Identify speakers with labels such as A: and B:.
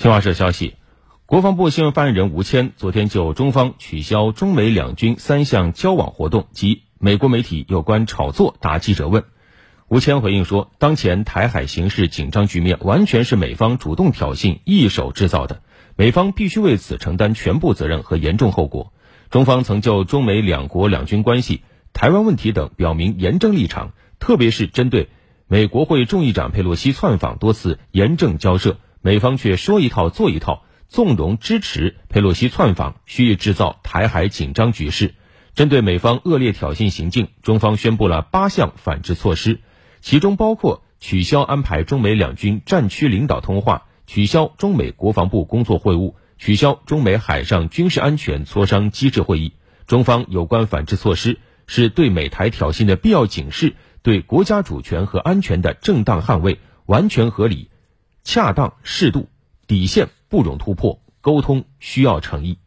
A: 新华社消息，国防部新闻发言人吴谦昨天就中方取消中美两军三项交往活动及美国媒体有关炒作答记者问。吴谦回应说，当前台海形势紧张局面完全是美方主动挑衅、一手制造的，美方必须为此承担全部责任和严重后果。中方曾就中美两国两军关系、台湾问题等表明严正立场，特别是针对美国会众议长佩洛西窜访多次严正交涉。美方却说一套做一套，纵容支持佩洛西窜访，蓄意制造台海紧张局势。针对美方恶劣挑衅行径，中方宣布了八项反制措施，其中包括取消安排中美两军战区领导通话，取消中美国防部工作会晤，取消中美海上军事安全磋商机制会议。中方有关反制措施是对美台挑衅的必要警示，对国家主权和安全的正当捍卫，完全合理。恰当适度，底线不容突破，沟通需要诚意。